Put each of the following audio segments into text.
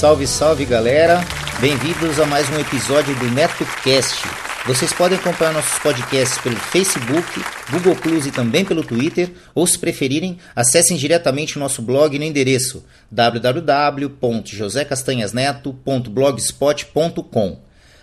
Salve, salve galera! Bem-vindos a mais um episódio do NetoCast. Vocês podem acompanhar nossos podcasts pelo Facebook, Google Plus e também pelo Twitter, ou se preferirem, acessem diretamente o nosso blog no endereço www.josecastanhasneto.blogspot.com.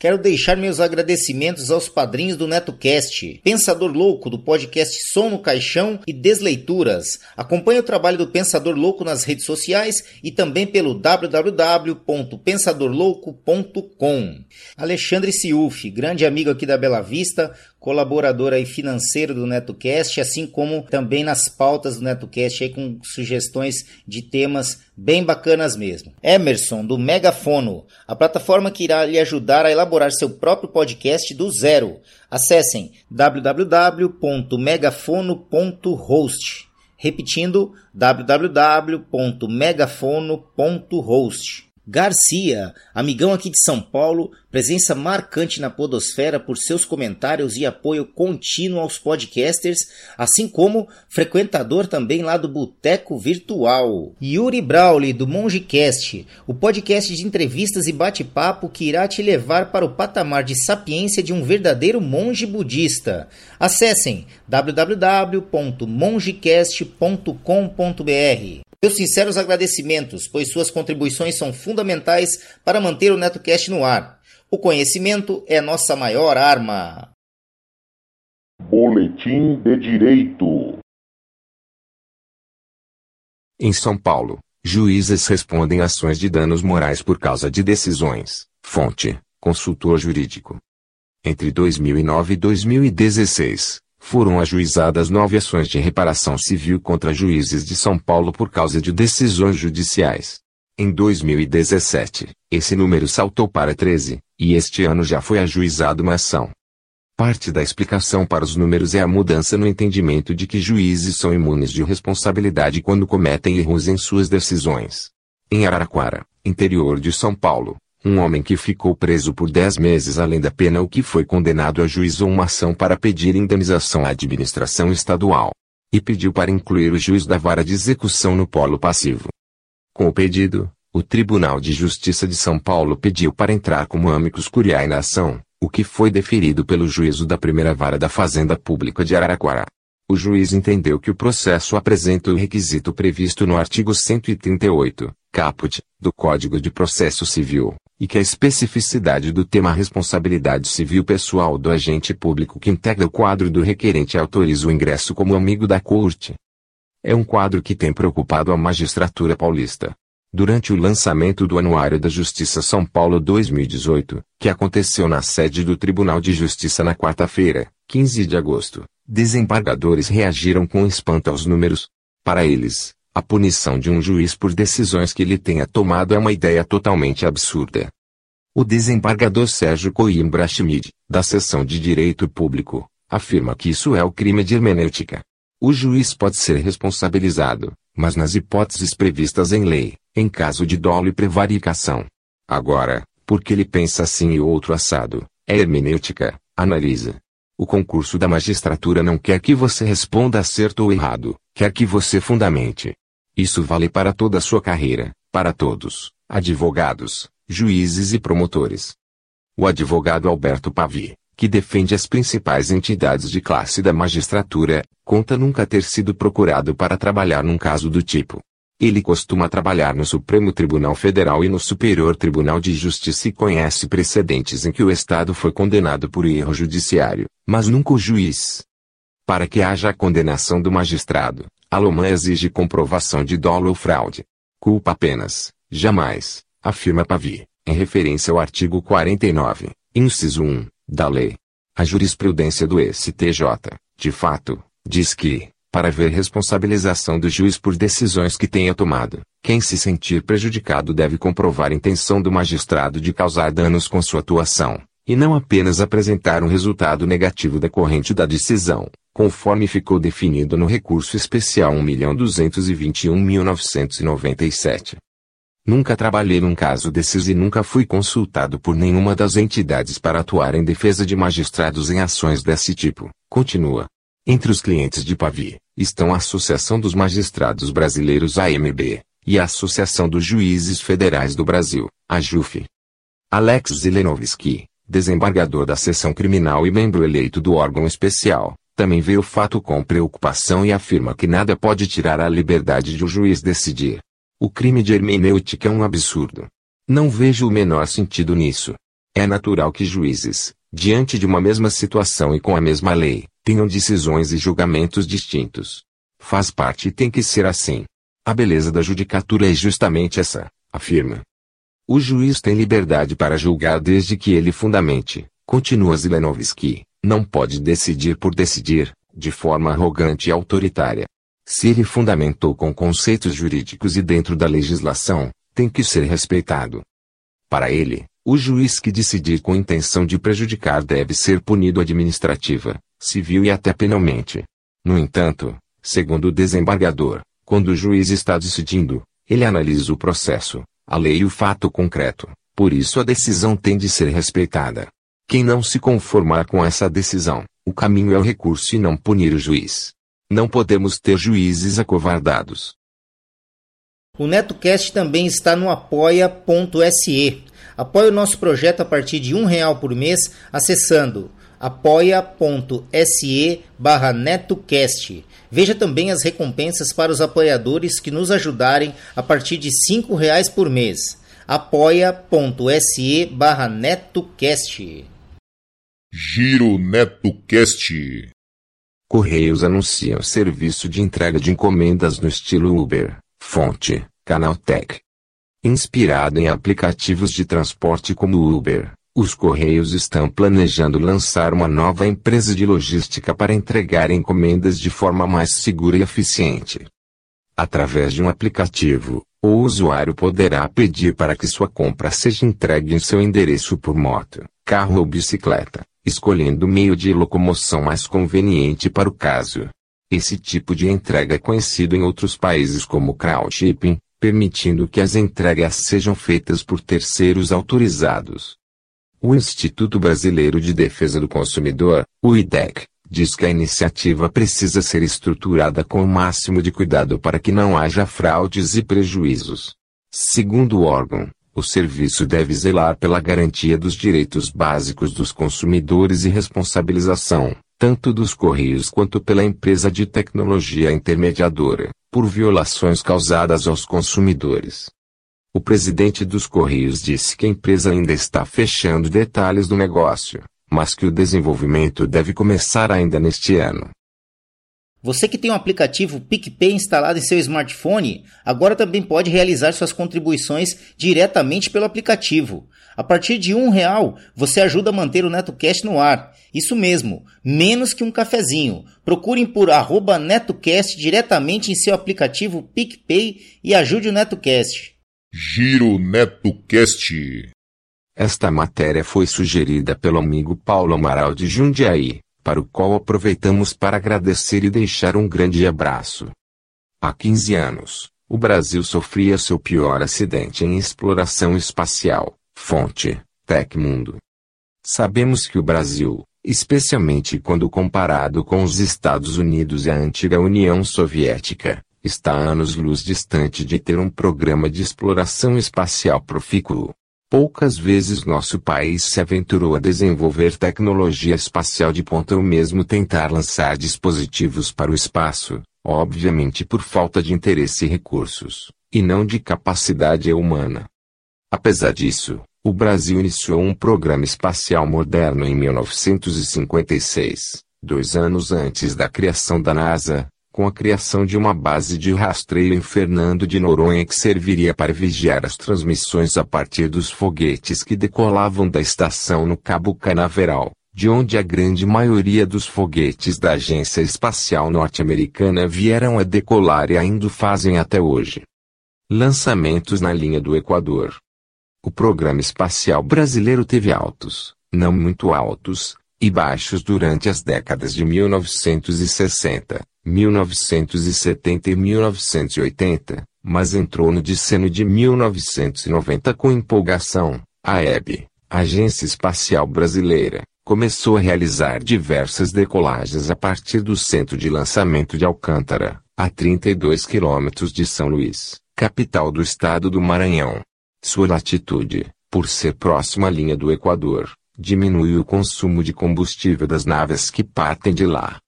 Quero deixar meus agradecimentos aos padrinhos do NetoCast, Pensador Louco do podcast Som no Caixão e Desleituras. Acompanhe o trabalho do Pensador Louco nas redes sociais e também pelo www.pensadorlouco.com. Alexandre Siuf, grande amigo aqui da Bela Vista, colaborador aí financeiro do NetoCast, assim como também nas pautas do NetoCast aí com sugestões de temas bem bacanas mesmo. Emerson do Megafono, a plataforma que irá lhe ajudar a elaborar seu próprio podcast do zero. Acessem www.megafono.host. Repetindo, www.megafono.host. Garcia, amigão aqui de São Paulo, presença marcante na Podosfera por seus comentários e apoio contínuo aos podcasters, assim como frequentador também lá do Boteco Virtual. Yuri Brauli, do MongeCast, o podcast de entrevistas e bate-papo que irá te levar para o patamar de sapiência de um verdadeiro monge budista. Acessem www.mongecast.com.br. Meus sinceros agradecimentos, pois suas contribuições são fundamentais para manter o NetoCast no ar. O conhecimento é nossa maior arma. Boletim de Direito. Em São Paulo, juízes respondem ações de danos morais por causa de decisões. Fonte: consultor jurídico. Entre 2009 e 2016, foram ajuizadas nove ações de reparação civil contra juízes de São Paulo por causa de decisões judiciais. Em 2017, esse número saltou para 13, e este ano já foi ajuizada uma ação. Parte da explicação para os números é a mudança no entendimento de que juízes são imunes de responsabilidade quando cometem erros em suas decisões. Em Araraquara, interior de São Paulo, um homem que ficou preso por 10 meses além da pena o que foi condenado ajuizou uma ação para pedir indenização à administração estadual. E pediu para incluir o juiz da vara de execução no polo passivo. Com o pedido, o Tribunal de Justiça de São Paulo pediu para entrar como amicus curiae na ação, o que foi deferido pelo juízo da primeira vara da Fazenda Pública de Araraquara. O juiz entendeu que o processo apresenta o requisito previsto no artigo 138, caput, do Código de Processo Civil, e que a especificidade do tema responsabilidade civil pessoal do agente público que integra o quadro do requerente autoriza o ingresso como amigo da corte. É um quadro que tem preocupado a magistratura paulista. Durante o lançamento do Anuário da Justiça São Paulo 2018, que aconteceu na sede do Tribunal de Justiça na quarta-feira, 15 de agosto, desembargadores reagiram com espanto aos números. Para eles, a punição de um juiz por decisões que ele tenha tomado é uma ideia totalmente absurda. O desembargador Sérgio Coimbra Schmid, da Seção de Direito Público, afirma que isso é o crime de hermenêutica. O juiz pode ser responsabilizado, mas nas hipóteses previstas em lei, em caso de dolo e prevaricação. Agora, porque ele pensa assim e outro assado, é hermenêutica, analisa. O concurso da magistratura não quer que você responda certo ou errado, quer que você fundamente. Isso vale para toda a sua carreira, para todos, advogados, juízes e promotores. O advogado Alberto Pavi, que defende as principais entidades de classe da magistratura, conta nunca ter sido procurado para trabalhar num caso do tipo. Ele costuma trabalhar no Supremo Tribunal Federal e no Superior Tribunal de Justiça e conhece precedentes em que o Estado foi condenado por erro judiciário, mas nunca o juiz. Para que haja a condenação do magistrado, a Lomã exige comprovação de dolo ou fraude. Culpa apenas, jamais, afirma Pavi, em referência ao artigo 49, inciso 1, da lei. A jurisprudência do STJ, de fato, diz que, para haver responsabilização do juiz por decisões que tenha tomado, quem se sentir prejudicado deve comprovar intenção do magistrado de causar danos com sua atuação, e não apenas apresentar um resultado negativo decorrente da decisão, conforme ficou definido no recurso especial 1.221.997. Nunca trabalhei num caso desses e nunca fui consultado por nenhuma das entidades para atuar em defesa de magistrados em ações desse tipo. Continua. Entre os clientes de Pavi, estão a Associação dos Magistrados Brasileiros AMB, e a Associação dos Juízes Federais do Brasil, a JUF. Alex Zelenovski, desembargador da seção criminal e membro eleito do órgão especial, também vê o fato com preocupação e afirma que nada pode tirar a liberdade de o juiz decidir. O crime de hermenêutica é um absurdo. Não vejo o menor sentido nisso. É natural que juízes, diante de uma mesma situação e com a mesma lei, tenham decisões e julgamentos distintos. Faz parte e tem que ser assim. A beleza da judicatura é justamente essa, afirma. O juiz tem liberdade para julgar desde que ele fundamente, continua Zilenovski, não pode decidir por decidir, de forma arrogante e autoritária. Se ele fundamentou com conceitos jurídicos e dentro da legislação, tem que ser respeitado. Para ele, o juiz que decidir com intenção de prejudicar deve ser punido administrativa, civil e até penalmente. No entanto, segundo o desembargador, quando o juiz está decidindo, ele analisa o processo, a lei e o fato concreto, por isso a decisão tem de ser respeitada. Quem não se conformar com essa decisão, o caminho é o recurso e não punir o juiz. Não podemos ter juízes acovardados. O NetoCast também está no apoia.se. Apoie o nosso projeto a partir de um real por mês acessando apoia.se barra netocast. Veja também as recompensas para os apoiadores que nos ajudarem a partir de cinco reais por mês. apoia.se barra netocast. Giro NetoCast Correios anunciam serviço de entrega de encomendas no estilo Uber. Fonte: Canaltech. Inspirado em aplicativos de transporte como Uber, os Correios estão planejando lançar uma nova empresa de logística para entregar encomendas de forma mais segura e eficiente. Através de um aplicativo, o usuário poderá pedir para que sua compra seja entregue em seu endereço por moto, carro ou bicicleta escolhendo o meio de locomoção mais conveniente para o caso. Esse tipo de entrega é conhecido em outros países como crowdshipping, permitindo que as entregas sejam feitas por terceiros autorizados. O Instituto Brasileiro de Defesa do Consumidor, o IDEC, diz que a iniciativa precisa ser estruturada com o máximo de cuidado para que não haja fraudes e prejuízos. Segundo o órgão, o serviço deve zelar pela garantia dos direitos básicos dos consumidores e responsabilização, tanto dos Correios quanto pela empresa de tecnologia intermediadora, por violações causadas aos consumidores. O presidente dos Correios disse que a empresa ainda está fechando detalhes do negócio, mas que o desenvolvimento deve começar ainda neste ano. Você que tem o um aplicativo PicPay instalado em seu smartphone, agora também pode realizar suas contribuições diretamente pelo aplicativo. A partir de um real, você ajuda a manter o NetoCast no ar. Isso mesmo, menos que um cafezinho. Procurem por arroba NetoCast diretamente em seu aplicativo PicPay e ajude o NetoCast. Giro NetoCast. Esta matéria foi sugerida pelo amigo Paulo Amaral de Jundiaí para o qual aproveitamos para agradecer e deixar um grande abraço. Há 15 anos, o Brasil sofria seu pior acidente em exploração espacial. Fonte: Tecmundo. Sabemos que o Brasil, especialmente quando comparado com os Estados Unidos e a antiga União Soviética, está anos-luz distante de ter um programa de exploração espacial profícuo. Poucas vezes nosso país se aventurou a desenvolver tecnologia espacial de ponta ou mesmo tentar lançar dispositivos para o espaço, obviamente por falta de interesse e recursos, e não de capacidade humana. Apesar disso, o Brasil iniciou um programa espacial moderno em 1956, dois anos antes da criação da NASA, com a criação de uma base de rastreio em Fernando de Noronha que serviria para vigiar as transmissões a partir dos foguetes que decolavam da estação no Cabo Canaveral, de onde a grande maioria dos foguetes da Agência Espacial Norte-Americana vieram a decolar e ainda fazem até hoje. Lançamentos na linha do Equador. O programa espacial brasileiro teve altos, não muito altos, e baixos durante as décadas de 1960, 1970 e 1980, mas entrou no decênio de 1990 com empolgação. A EB, Agência Espacial Brasileira, começou a realizar diversas decolagens a partir do centro de lançamento de Alcântara, a 32 quilômetros de São Luís, capital do estado do Maranhão. Sua latitude, por ser próxima à linha do Equador, diminui o consumo de combustível das naves que partem de lá.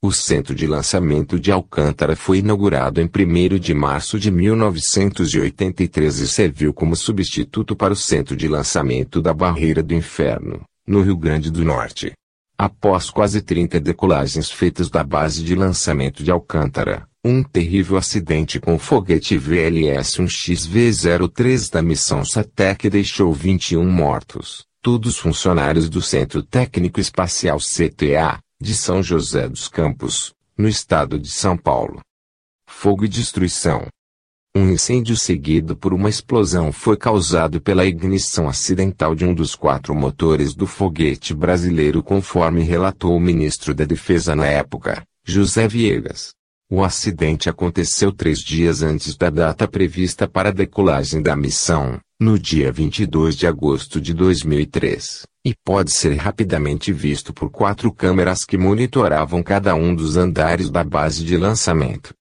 O centro de lançamento de Alcântara foi inaugurado em 1 de março de 1983 e serviu como substituto para o centro de lançamento da Barreira do Inferno, no Rio Grande do Norte. Após quase 30 decolagens feitas da base de lançamento de Alcântara, um terrível acidente com o foguete VLS-1XV-03 da missão SATEC deixou 21 mortos todos funcionários do Centro Técnico Espacial CTA, de São José dos Campos, no estado de São Paulo. Fogo e destruição. Um incêndio seguido por uma explosão foi causado pela ignição acidental de um dos quatro motores do foguete brasileiro conforme relatou o ministro da Defesa na época, José Viegas. O acidente aconteceu três dias antes da data prevista para a decolagem da missão, no dia 22 de agosto de 2003, e pode ser rapidamente visto por quatro câmeras que monitoravam cada um dos andares da base de lançamento.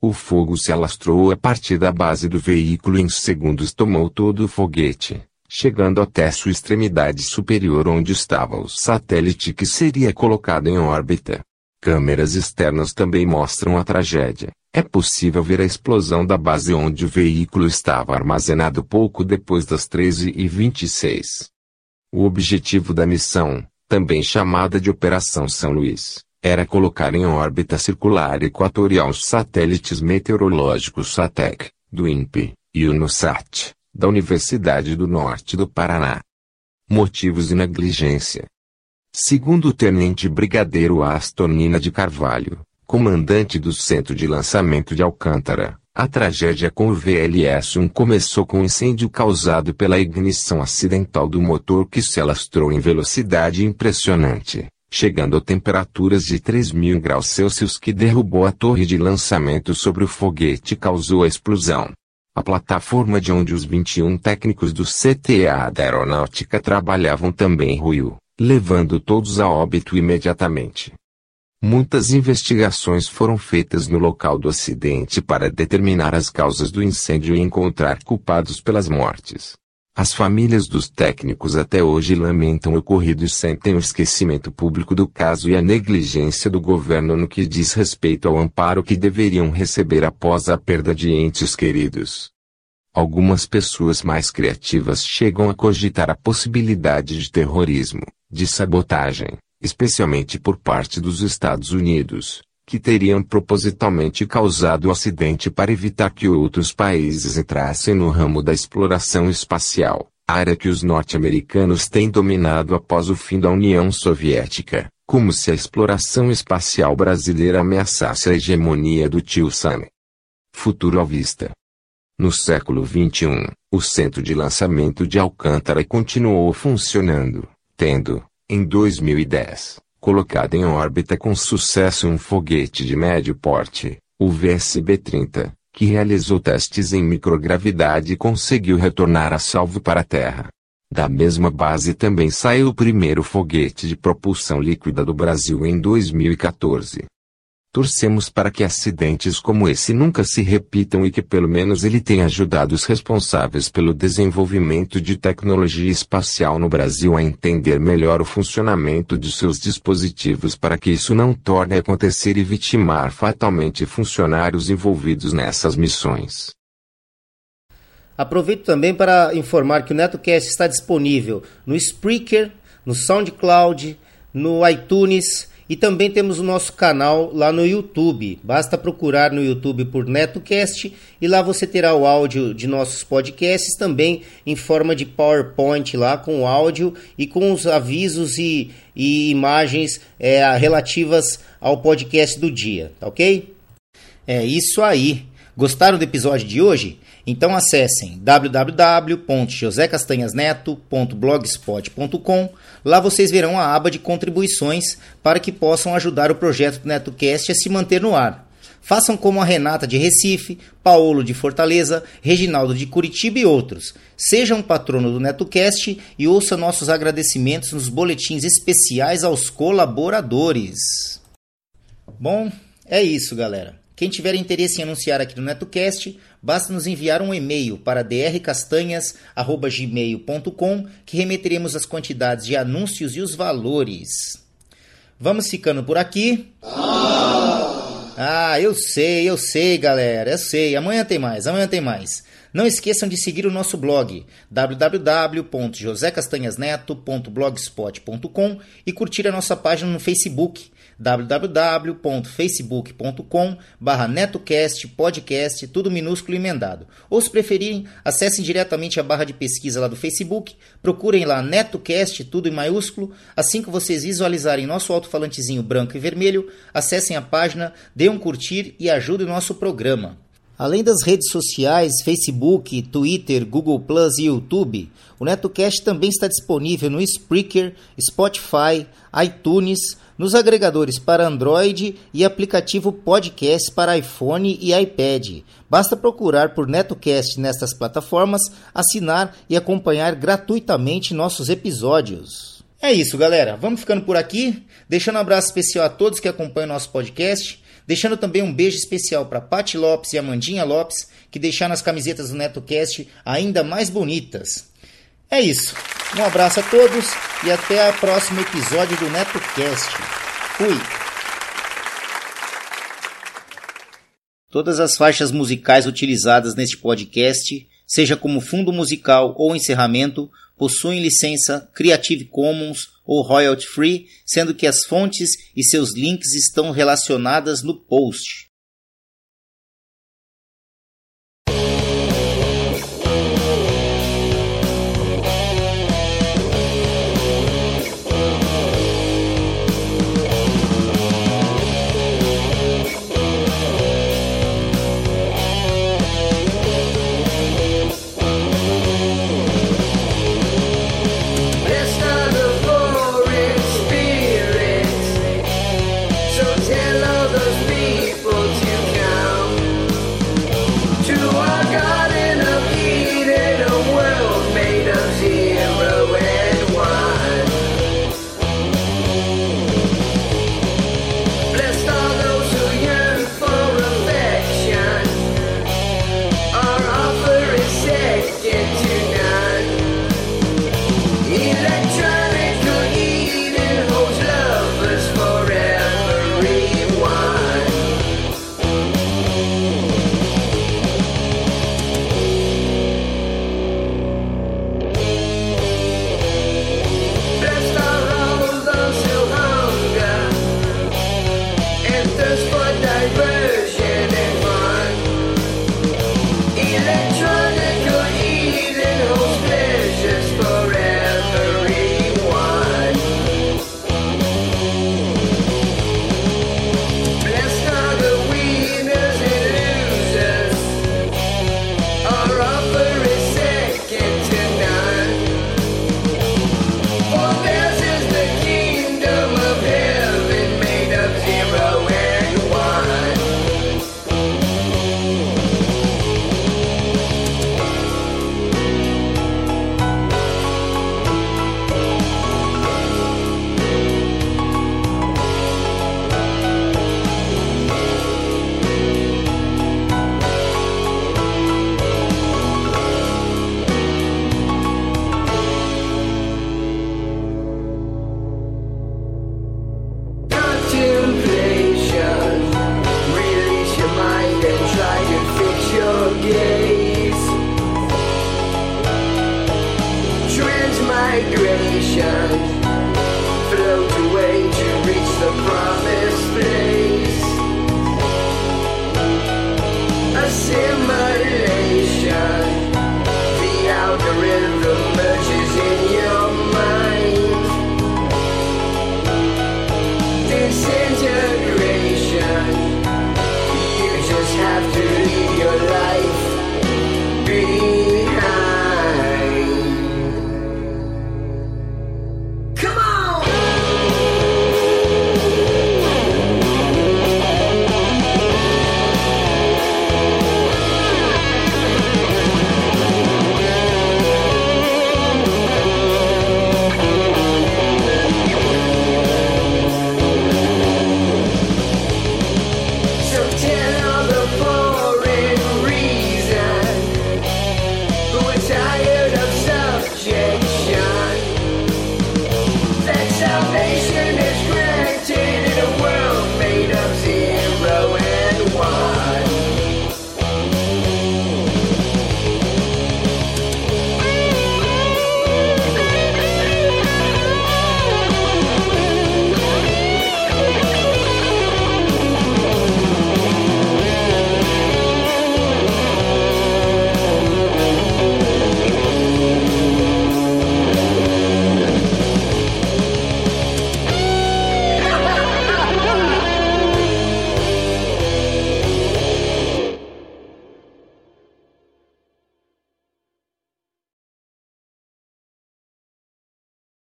O fogo se alastrou a partir da base do veículo e em segundos tomou todo o foguete, chegando até sua extremidade superior onde estava o satélite que seria colocado em órbita. Câmeras externas também mostram a tragédia. É possível ver a explosão da base onde o veículo estava armazenado pouco depois das 13h26. O objetivo da missão, também chamada de Operação São Luís, era colocar em órbita circular equatorial os satélites meteorológicos SATEC, do INPE, e o NOSAT, da Universidade do Norte do Paraná. Motivos e negligência. Segundo o tenente brigadeiro Astonina de Carvalho, comandante do centro de lançamento de Alcântara, a tragédia com o VLS-1 começou com um incêndio causado pela ignição acidental do motor que se alastrou em velocidade impressionante, chegando a temperaturas de 3.000 graus Celsius que derrubou a torre de lançamento sobre o foguete e causou a explosão. A plataforma de onde os 21 técnicos do CTA da aeronáutica trabalhavam também ruiu levando todos a óbito imediatamente. Muitas investigações foram feitas no local do acidente para determinar as causas do incêndio e encontrar culpados pelas mortes. As famílias dos técnicos até hoje lamentam o ocorrido e sentem o esquecimento público do caso e a negligência do governo no que diz respeito ao amparo que deveriam receber após a perda de entes queridos. Algumas pessoas mais criativas chegam a cogitar a possibilidade de terrorismo, de sabotagem, especialmente por parte dos Estados Unidos, que teriam propositalmente causado o acidente para evitar que outros países entrassem no ramo da exploração espacial, área que os norte-americanos têm dominado após o fim da União Soviética, como se a exploração espacial brasileira ameaçasse a hegemonia do tio Sam. Futuro à vista. No século XXI, o centro de lançamento de Alcântara continuou funcionando, tendo, em 2010, colocado em órbita com sucesso um foguete de médio porte, o VSB-30, que realizou testes em microgravidade e conseguiu retornar a salvo para a Terra. Da mesma base também saiu o primeiro foguete de propulsão líquida do Brasil em 2014. Torcemos para que acidentes como esse nunca se repitam e que pelo menos ele tenha ajudado os responsáveis pelo desenvolvimento de tecnologia espacial no Brasil a entender melhor o funcionamento de seus dispositivos para que isso não torne a acontecer e vitimar fatalmente funcionários envolvidos nessas missões. Aproveito também para informar que o NetoCast está disponível no Spreaker, no SoundCloud, no iTunes e também temos o nosso canal lá no YouTube. Basta procurar no YouTube por NetoCast e lá você terá o áudio de nossos podcasts também em forma de PowerPoint lá com o áudio e com os avisos e, e imagens é, relativas ao podcast do dia, tá ok? É isso aí. Gostaram do episódio de hoje? Então acessem www.josecastanhasneto.blogspot.com. Lá vocês verão a aba de contribuições para que possam ajudar o projeto do NetoCast a se manter no ar. Façam como a Renata de Recife, Paulo de Fortaleza, Reginaldo de Curitiba e outros. Seja um patrono do NetoCast e ouça nossos agradecimentos nos boletins especiais aos colaboradores. Bom, é isso, galera. Quem tiver interesse em anunciar aqui no NetoCast, basta nos enviar um e-mail para drcastanhas.gmail.com que remeteremos as quantidades de anúncios e os valores. Vamos ficando por aqui. Ah, eu sei, eu sei, galera, eu sei. Amanhã tem mais, amanhã tem mais. Não esqueçam de seguir o nosso blog www.josecastanhasneto.blogspot.com e curtir a nossa página no Facebook www.facebook.com barra netocast podcast, tudo minúsculo e emendado. Ou se preferirem, acessem diretamente a barra de pesquisa lá do Facebook, procurem lá netocast, tudo em maiúsculo. Assim que vocês visualizarem nosso alto-falantezinho branco e vermelho, acessem a página, dêem um curtir e ajudem o nosso programa. Além das redes sociais, Facebook, Twitter, Google Plus e YouTube, o NetoCast também está disponível no Spreaker, Spotify, iTunes, nos agregadores para Android e aplicativo podcast para iPhone e iPad. Basta procurar por NetoCast nestas plataformas, assinar e acompanhar gratuitamente nossos episódios. É isso, galera. Vamos ficando por aqui. Deixando um abraço especial a todos que acompanham nosso podcast. Deixando também um beijo especial para Pati Lopes e Amandinha Lopes, que deixaram as camisetas do NetoCast ainda mais bonitas. É isso. Um abraço a todos e até o próximo episódio do NetoCast. Fui! Todas as faixas musicais utilizadas neste podcast, seja como fundo musical ou encerramento, possuem licença Creative Commons ou royalty free, sendo que as fontes e seus links estão relacionadas no post.